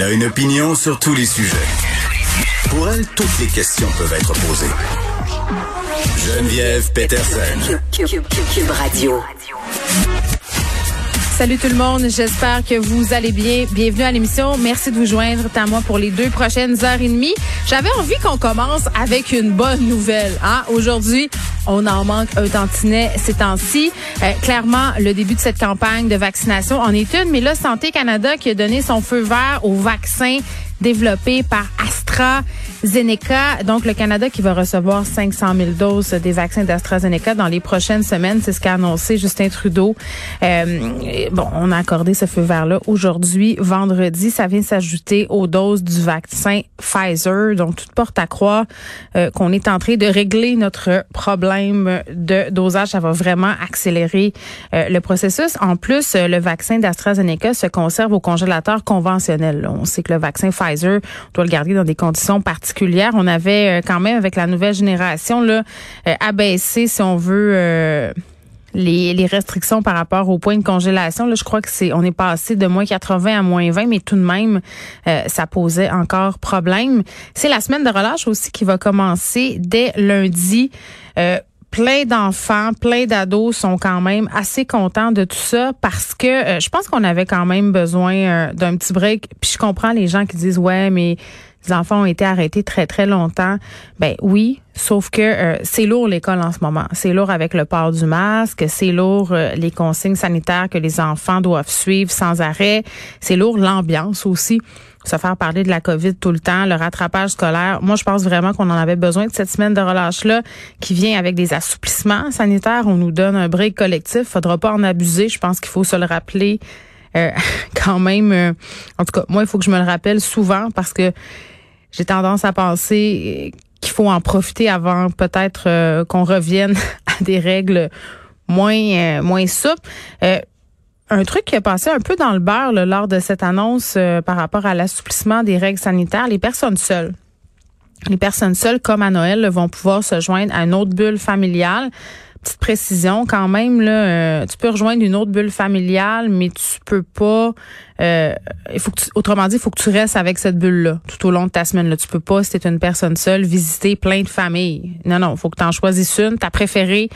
Elle a une opinion sur tous les sujets. Pour elle, toutes les questions peuvent être posées. Geneviève Peterson. Cube Radio. Salut tout le monde, j'espère que vous allez bien. Bienvenue à l'émission. Merci de vous joindre à moi pour les deux prochaines heures et demie. J'avais envie qu'on commence avec une bonne nouvelle. Hein? Aujourd'hui, on en manque un tantinet ces temps-ci. Euh, clairement, le début de cette campagne de vaccination en est une, mais là, Santé Canada qui a donné son feu vert au vaccin développé par AstraZeneca. Donc, le Canada qui va recevoir 500 000 doses des vaccins d'AstraZeneca dans les prochaines semaines. C'est ce qu'a annoncé Justin Trudeau. Euh, bon, on a accordé ce feu vert-là aujourd'hui, vendredi. Ça vient s'ajouter aux doses du vaccin Pfizer. Donc, toute porte à croire euh, qu'on est en train de régler notre problème de dosage. Ça va vraiment accélérer euh, le processus. En plus, le vaccin d'AstraZeneca se conserve au congélateur conventionnel. On sait que le vaccin Pfizer, on doit le garder dans des conditions particulières. On avait quand même, avec la nouvelle génération, là, abaissé, si on veut les, les, restrictions par rapport au point de congélation. Là, je crois que c'est on est passé de moins 80 à moins 20, mais tout de même, euh, ça posait encore problème. C'est la semaine de relâche aussi qui va commencer dès lundi. Euh, plein d'enfants, plein d'ados sont quand même assez contents de tout ça parce que euh, je pense qu'on avait quand même besoin d'un petit break. Puis je comprends les gens qui disent ouais, mais les enfants ont été arrêtés très très longtemps. Ben oui, sauf que euh, c'est lourd l'école en ce moment. C'est lourd avec le port du masque, c'est lourd euh, les consignes sanitaires que les enfants doivent suivre sans arrêt, c'est lourd l'ambiance aussi. Se faire parler de la COVID tout le temps, le rattrapage scolaire. Moi, je pense vraiment qu'on en avait besoin de cette semaine de relâche-là qui vient avec des assouplissements sanitaires. On nous donne un break collectif. Faudra pas en abuser. Je pense qu'il faut se le rappeler euh, quand même. en tout cas, moi, il faut que je me le rappelle souvent parce que j'ai tendance à penser qu'il faut en profiter avant peut-être euh, qu'on revienne à des règles moins euh, moins souples. Euh, un truc qui a passé un peu dans le beurre lors de cette annonce par rapport à l'assouplissement des règles sanitaires, les personnes seules. Les personnes seules, comme à Noël, vont pouvoir se joindre à une autre bulle familiale petite précision quand même là, euh, tu peux rejoindre une autre bulle familiale, mais tu peux pas. Euh, il faut que autrement dit, il faut que tu restes avec cette bulle là tout au long de ta semaine. Là, tu peux pas, si t'es une personne seule, visiter plein de familles. Non, non, faut que tu en choisisses une, ta préférée.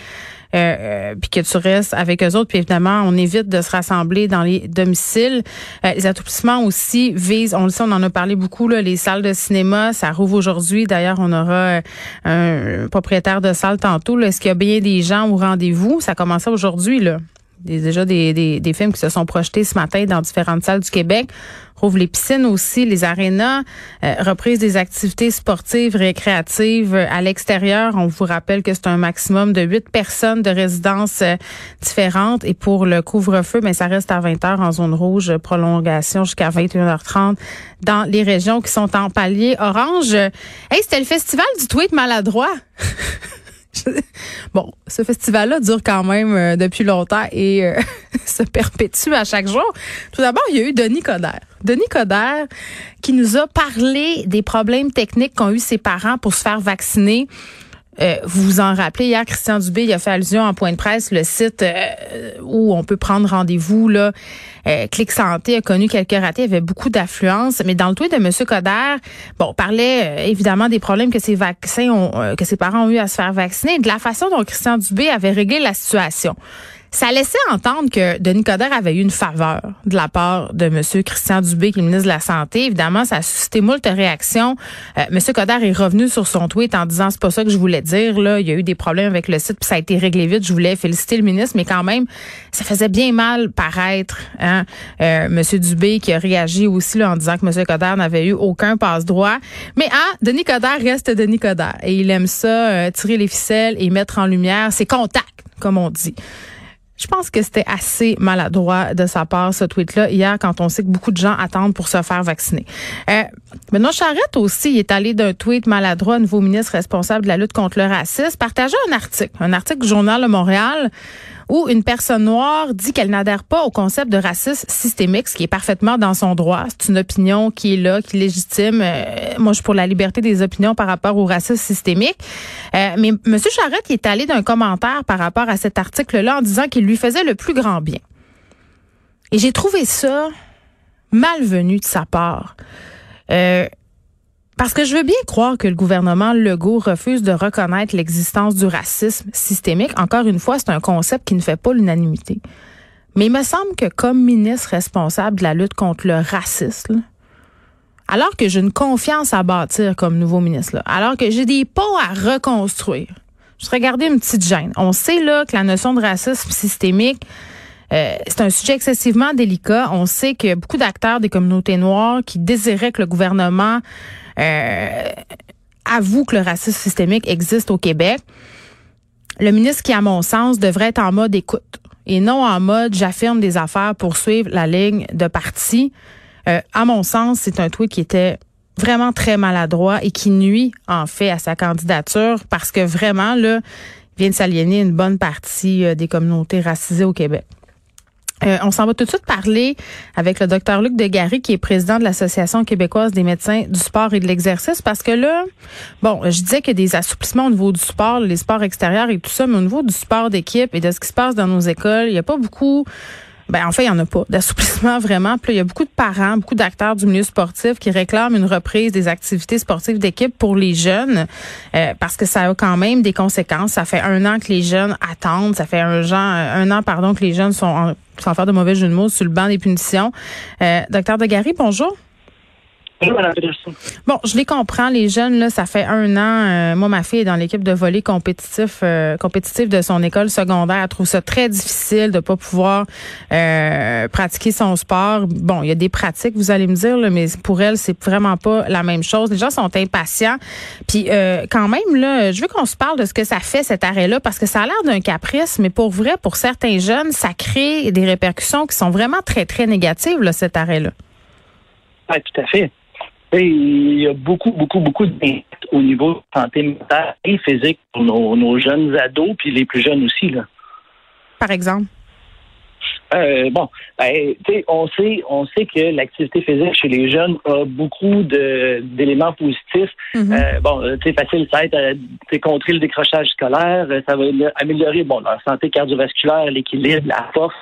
Euh, euh, puis que tu restes avec eux autres. Puis évidemment, on évite de se rassembler dans les domiciles. Euh, les atoupissements aussi visent, on le sait, on en a parlé beaucoup, là, les salles de cinéma, ça rouvre aujourd'hui. D'ailleurs, on aura un propriétaire de salle tantôt. Est-ce qu'il y a bien des gens au rendez-vous? Ça commence aujourd'hui, là déjà des, des, des, films qui se sont projetés ce matin dans différentes salles du Québec. Rouvre les piscines aussi, les arénas, euh, reprise des activités sportives, récréatives euh, à l'extérieur. On vous rappelle que c'est un maximum de huit personnes de résidences euh, différentes. Et pour le couvre-feu, mais ça reste à 20 heures en zone rouge, prolongation jusqu'à 21h30 dans les régions qui sont en palier orange. Hey, c'était le festival du tweet maladroit. bon, ce festival-là dure quand même euh, depuis longtemps et euh, se perpétue à chaque jour. Tout d'abord, il y a eu Denis Coderre. Denis Coderre qui nous a parlé des problèmes techniques qu'ont eu ses parents pour se faire vacciner. Euh, vous vous en rappelez, hier, Christian Dubé il a fait allusion en point de presse, le site euh, où on peut prendre rendez-vous. là. Euh, Clic Santé a connu quelques ratés, il y avait beaucoup d'affluence. Mais dans le tweet de M. Coder, bon, on parlait évidemment des problèmes que ses vaccins ont, que ses parents ont eu à se faire vacciner, de la façon dont Christian Dubé avait réglé la situation. Ça laissait entendre que Denis Coderre avait eu une faveur de la part de M. Christian Dubé, qui est le ministre de la Santé. Évidemment, ça a suscité moult réactions. Euh, M. Coderre est revenu sur son tweet en disant c'est pas ça que je voulais dire. Là, il y a eu des problèmes avec le site, puis ça a été réglé vite. Je voulais féliciter le ministre, mais quand même, ça faisait bien mal paraître. Hein? Euh, M. Dubé qui a réagi aussi là, en disant que M. Coderre n'avait eu aucun passe-droit. Mais ah, Denis Coderre reste Denis Coderre. Et il aime ça, euh, tirer les ficelles et mettre en lumière ses contacts, comme on dit. Je pense que c'était assez maladroit de sa part, ce tweet-là, hier, quand on sait que beaucoup de gens attendent pour se faire vacciner. Euh, Benoît Charette aussi il est allé d'un tweet maladroit, nouveau ministre responsable de la lutte contre le racisme, partageait un article, un article du Journal de Montréal, où une personne noire dit qu'elle n'adhère pas au concept de racisme systémique, ce qui est parfaitement dans son droit. C'est une opinion qui est là, qui est légitime. Euh, moi, je suis pour la liberté des opinions par rapport au racisme systémique. Euh, mais M. Charette est allé d'un commentaire par rapport à cet article-là en disant qu'il lui faisait le plus grand bien. Et j'ai trouvé ça malvenu de sa part. Euh, parce que je veux bien croire que le gouvernement Legault refuse de reconnaître l'existence du racisme systémique. Encore une fois, c'est un concept qui ne fait pas l'unanimité. Mais il me semble que comme ministre responsable de la lutte contre le racisme, alors que j'ai une confiance à bâtir comme nouveau ministre, alors que j'ai des ponts à reconstruire, je serais gardé une petite gêne. On sait là que la notion de racisme systémique, euh, c'est un sujet excessivement délicat. On sait que beaucoup d'acteurs des communautés noires qui désiraient que le gouvernement euh, avoue que le racisme systémique existe au Québec. Le ministre qui, à mon sens, devrait être en mode écoute et non en mode j'affirme des affaires pour suivre la ligne de parti. Euh, à mon sens, c'est un tweet qui était vraiment très maladroit et qui nuit en fait à sa candidature parce que vraiment là, il vient de s'aliéner une bonne partie euh, des communautés racisées au Québec. Euh, on s'en va tout de suite parler avec le docteur Luc Degary, qui est président de l'Association québécoise des médecins du sport et de l'exercice, parce que là, bon, je disais qu'il y a des assouplissements au niveau du sport, les sports extérieurs et tout ça, mais au niveau du sport d'équipe et de ce qui se passe dans nos écoles, il n'y a pas beaucoup ben en fait, il y en a pas d'assouplissement vraiment. Puis il y a beaucoup de parents, beaucoup d'acteurs du milieu sportif qui réclament une reprise des activités sportives d'équipe pour les jeunes euh, parce que ça a quand même des conséquences. Ça fait un an que les jeunes attendent, ça fait un, genre, un an pardon que les jeunes sont en, sans faire de mauvais jeu de mots sur le banc des punitions. Euh, docteur Degary, bonjour. Bon, je les comprends, les jeunes, là, ça fait un an. Euh, moi, ma fille est dans l'équipe de volley compétitif, euh, compétitif de son école secondaire. Elle trouve ça très difficile de pas pouvoir euh, pratiquer son sport. Bon, il y a des pratiques, vous allez me dire, là, mais pour elle, c'est vraiment pas la même chose. Les gens sont impatients. Puis quand même, là, je veux qu'on se parle de ce que ça fait cet arrêt-là, parce que ça a l'air d'un caprice, mais pour vrai, pour certains jeunes, ça crée des répercussions qui sont vraiment très, très négatives, là, cet arrêt-là. Oui, tout à fait il y a beaucoup, beaucoup, beaucoup d'impact au niveau de santé mentale et physique pour nos, jeunes ados, puis les plus jeunes aussi. Là. Par exemple? Euh, bon, ben, on sait, on sait que l'activité physique chez les jeunes a beaucoup d'éléments positifs. Mm-hmm. euh, bon, c'est facile, ça aide à contrer le décrochage scolaire, ça va améliorer bon leur santé cardiovasculaire, l'équilibre, la force,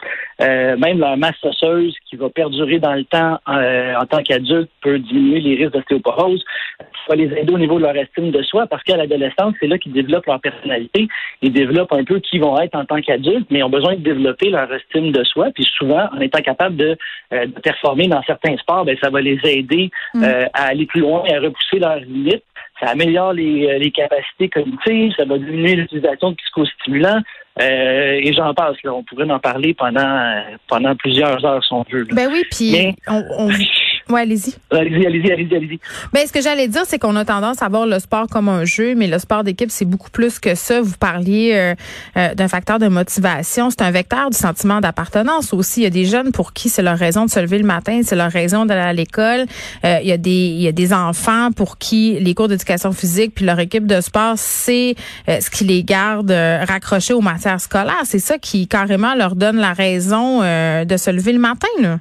euh, même leur masse osseuse qui va perdurer dans le temps euh, en tant qu'adulte peut diminuer les risques d'ostéoporose. Ça va les aider au niveau de leur estime de soi parce qu'à l'adolescence, c'est là qu'ils développent leur personnalité. Ils développent un peu qui vont être en tant qu'adultes, mais ils ont besoin de développer leur estime de soi. Puis souvent, en étant capable de, euh, performer dans certains sports, ben, ça va les aider mm. à aller plus loin et à repousser leurs limites ça améliore les, les, capacités cognitives, ça va diminuer l'utilisation de psychostimulants, euh, et j'en passe. Là. On pourrait en parler pendant pendant plusieurs heures si on veut. Ben oui, puis on, on... Ouais, allez-y. Allez-y, allez-y, allez-y, allez-y. Ben, ce que j'allais dire, c'est qu'on a tendance à voir le sport comme un jeu, mais le sport d'équipe, c'est beaucoup plus que ça. Vous parliez euh, euh, d'un facteur de motivation. C'est un vecteur du sentiment d'appartenance aussi. Il y a des jeunes pour qui c'est leur raison de se lever le matin, c'est leur raison d'aller à l'école. Euh, il y a des il y a des enfants pour qui les cours d'éducation physique puis leur équipe de sport, c'est ce qui les garde raccrochés aux matières scolaires. C'est ça qui carrément leur donne la raison de se lever le matin. Là.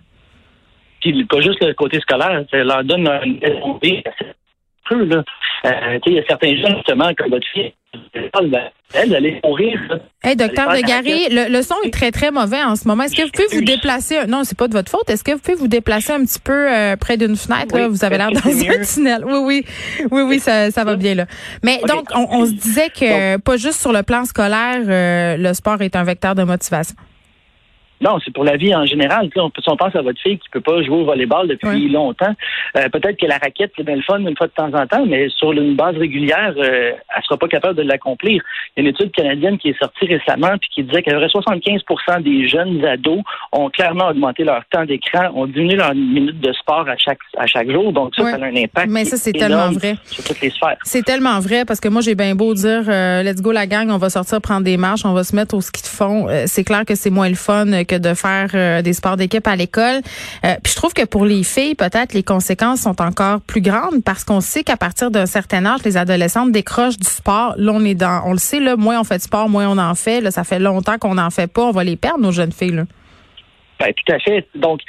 Puis pas juste le côté scolaire, ça leur donne un peu, là. Euh, il y a certains jeunes, justement, comme votre fille, elle, allait mourir. Hey, docteur de le, le, son est très, très mauvais en ce moment. Est-ce que vous pouvez vous déplacer? Non, c'est pas de votre faute. Est-ce que vous pouvez vous déplacer un petit peu euh, près d'une fenêtre? là? Vous avez l'air dans un tunnel. Oui, oui. Oui, oui, ça, ça va bien, là. Mais donc, on, on, se disait que pas juste sur le plan scolaire, euh, le sport est un vecteur de motivation. Non, c'est pour la vie en général. Si on, on pense à votre fille qui peut pas jouer au volleyball depuis longtemps, euh, peut-être que la raquette, c'est bien le fun une fois de temps en temps, mais sur une base régulière, euh, elle sera pas capable de l'accomplir. Il y a une étude canadienne qui est sortie récemment puis qui disait qu'à 75% des jeunes ados ont clairement augmenté leur temps d'écran, ont diminué leur minute de sport à chaque à chaque jour. Donc ça, ça a un impact. Mais ça, c'est tellement vrai. Sur toutes les sphères. C'est tellement vrai parce que moi, j'ai bien beau dire, euh, let's go la gang, on va sortir prendre des marches, on va se mettre au ski de fond. Euh, c'est clair que c'est moins le fun que de faire euh, des sports d'équipe à l'école. Euh, puis je trouve que pour les filles, peut-être les conséquences sont encore plus grandes parce qu'on sait qu'à partir d'un certain âge, les adolescentes décrochent du sport. Là, on est dans, on le sait, là, moins on fait de sport, moins on en fait. Là, ça fait longtemps qu'on n'en fait pas. On va les perdre, nos jeunes filles. Là. Ben, tout à fait. Donc,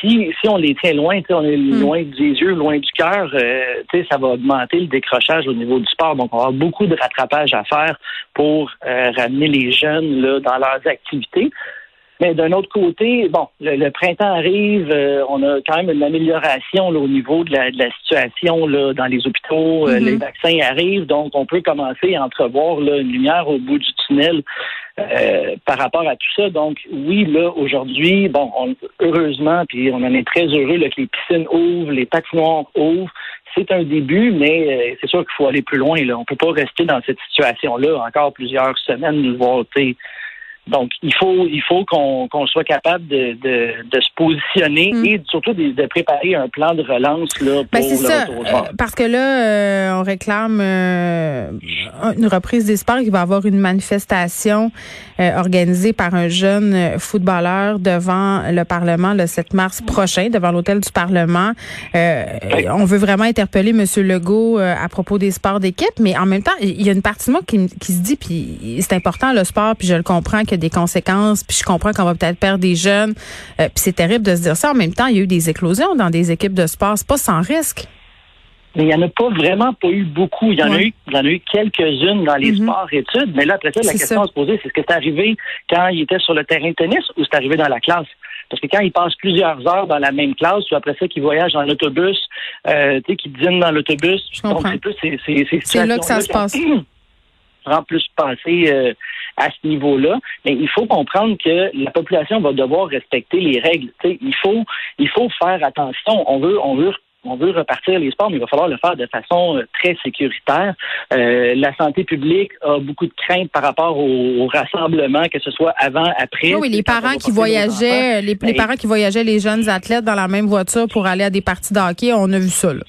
si, si on les tient loin, on est hmm. loin des yeux, loin du cœur, euh, ça va augmenter le décrochage au niveau du sport. Donc, on va avoir beaucoup de rattrapage à faire pour ramener les jeunes là, dans leurs activités. Mais d'un autre côté, bon, le, printemps arrive, euh, on a quand même une amélioration au niveau de la, de la situation là, dans les hôpitaux, euh, mm-hmm. les vaccins arrivent, donc on peut commencer à entrevoir là, une lumière au bout du tunnel euh, par rapport à tout ça. Donc oui, là, aujourd'hui, bon, heureusement, puis on en est très heureux là, que les piscines ouvrent, les patinoires ouvrent. C'est un début, mais c'est sûr qu'il faut aller plus loin. Là. On peut pas rester dans cette situation-là encore plusieurs semaines, voire donc, il faut, il faut qu'on soit capable de, de, se positionner mm. et surtout de, préparer un plan de relance là, ben, pour le ça, euh, parce que là, euh, on réclame euh, une reprise des sports. Il va y avoir une manifestation organisée par un jeune footballeur devant le Parlement le 7 mars prochain, devant l'hôtel du Parlement. On veut vraiment interpeller M. Legault à propos des sports d'équipe, mais en même temps, il y a une partie de moi qui, qui se dit, puis c'est important le sport, puis je le comprends que des conséquences, puis je comprends qu'on va peut-être perdre des jeunes, euh, puis c'est terrible de se dire ça. En même temps, il y a eu des éclosions dans des équipes de sport, c'est pas sans risque. Mais il n'y en a pas vraiment pas eu beaucoup. Il y en a eu, il y en a eu quelques-unes dans les mhm. sports études. Mais là, après ça, la question à se poser, c'est ce que c'est arrivé quand il était sur le terrain de tennis ou c'est arrivé dans la classe? Parce que quand il passe plusieurs heures dans la même classe, ou après ça, qu'il voyage en autobus, euh, tu sais, qu'il dîne dans l'autobus. Donc, c'est plus C'est là que ça se passe. rend plus penser euh, à ce niveau-là. Mais il faut comprendre que la population va devoir respecter les règles. il faut, il faut faire attention. On veut, on veut on veut repartir les sports, mais il va falloir le faire de façon euh, très sécuritaire. Euh, la santé publique a beaucoup de craintes par rapport au, rassemblement, que ce soit avant, après. Oui, les parents qui voyageaient, les, les, parents qui voyageaient les jeunes athlètes dans la même voiture pour aller à des parties de hockey, on a vu ça. Là.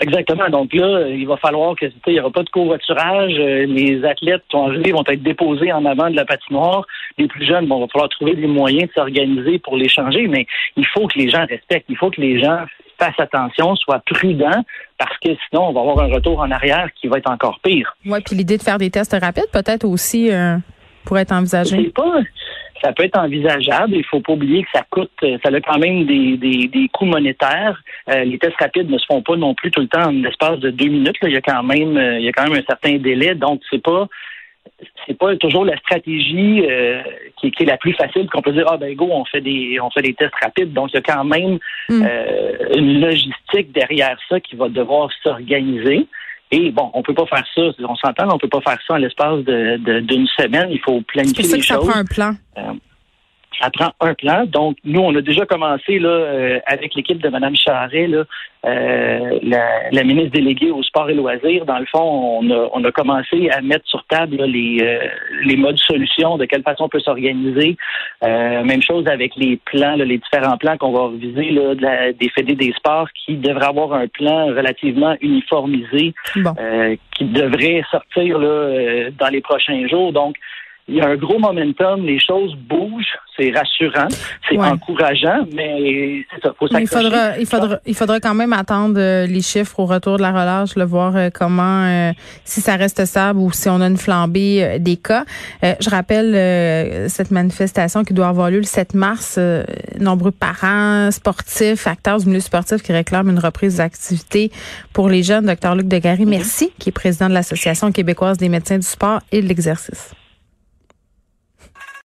Exactement. Donc là, il va falloir que il n'y aura pas de covoiturage. Euh, les athlètes qui vont vont être déposés en avant de la patinoire. Les plus jeunes, bon, il va falloir trouver des moyens de s'organiser pour les changer, mais il faut que les gens respectent. Il faut que les gens fassent attention, soient prudents, parce que sinon, on va avoir un retour en arrière qui va être encore pire. Oui, puis l'idée de faire des tests rapides, peut-être aussi, euh, pourrait être envisagée. pas ça peut être envisageable. Il faut pas oublier que ça coûte, ça a quand même des, des, des coûts monétaires. Euh, les tests rapides ne se font pas non plus tout le temps en l'espace de deux minutes. Il y a quand même, euh, il y a quand même un certain délai. Donc c'est pas, c'est pas toujours la stratégie euh, qui, qui, est la plus facile qu'on peut dire ah ben go on fait des on fait des tests rapides donc il y a quand même mm. une logistique derrière ça qui va devoir s'organiser et bon, on peut pas faire ça. On s'entend, on peut pas faire ça en l'espace de, d'une semaine. Il faut planifier les choses. ça prend un plan. Euh, ça prend un plan. Donc, nous, on a déjà commencé là euh, avec l'équipe de Mme Charret, là, euh, la, ministre déléguée au sport et loisirs. Dans le fond, on a, on a commencé à mettre sur table les, euh, les modes solutions, de quelle façon on peut s'organiser. même chose avec les plans, les différents plans qu'on va reviser là, de la, des fédés des sports qui devraient avoir un plan relativement uniformisé qui devrait sortir là, dans les prochains jours. Donc, il y a un gros momentum, les choses bougent, c'est rassurant, c'est encourageant, mais c'est ça, faut il faudra, il faudra, il faudra quand même attendre euh, les chiffres au retour de la relâche, le voir euh, comment, euh, si ça reste stable ou si on a une flambée des cas. je rappelle cette manifestation qui doit avoir lieu le 7 mars. nombreux parents, sportifs, acteurs du milieu sportif qui réclament une reprise d'activité pour les jeunes. Docteur Luc Degary, mm-hmm. merci, qui est président de l'Association québécoise des médecins du sport et de l'exercice.